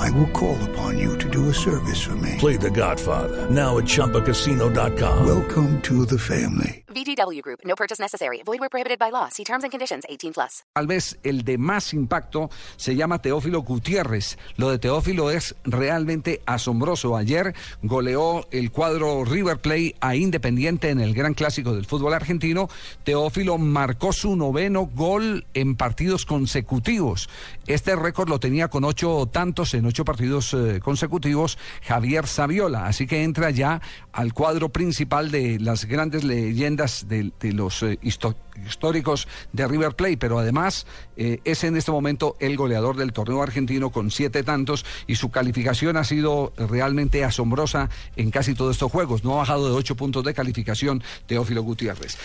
I will call upon you to do a service for me. Play The Godfather now at ChumbaCasino.com. Welcome to the family. VGW Group. No purchase necessary. Void where prohibited by law. See terms and conditions. 18 plus. Tal vez el de más impacto se llama Teófilo Gutiérrez. Lo de Teófilo es realmente asombroso. Ayer goleó el cuadro River Play a Independiente en el Gran Clásico del fútbol argentino. Teófilo marcó su noveno gol en partidos consecutivos. Este récord lo tenía con ocho tantos en ocho partidos eh, consecutivos Javier Saviola. Así que entra ya al cuadro principal de las grandes leyendas de, de los eh, históricos de River Plate, pero además eh, es en este momento el goleador del torneo argentino con siete tantos y su calificación ha sido realmente asombrosa en casi todos estos juegos. No ha bajado de ocho puntos de calificación Teófilo Gutiérrez.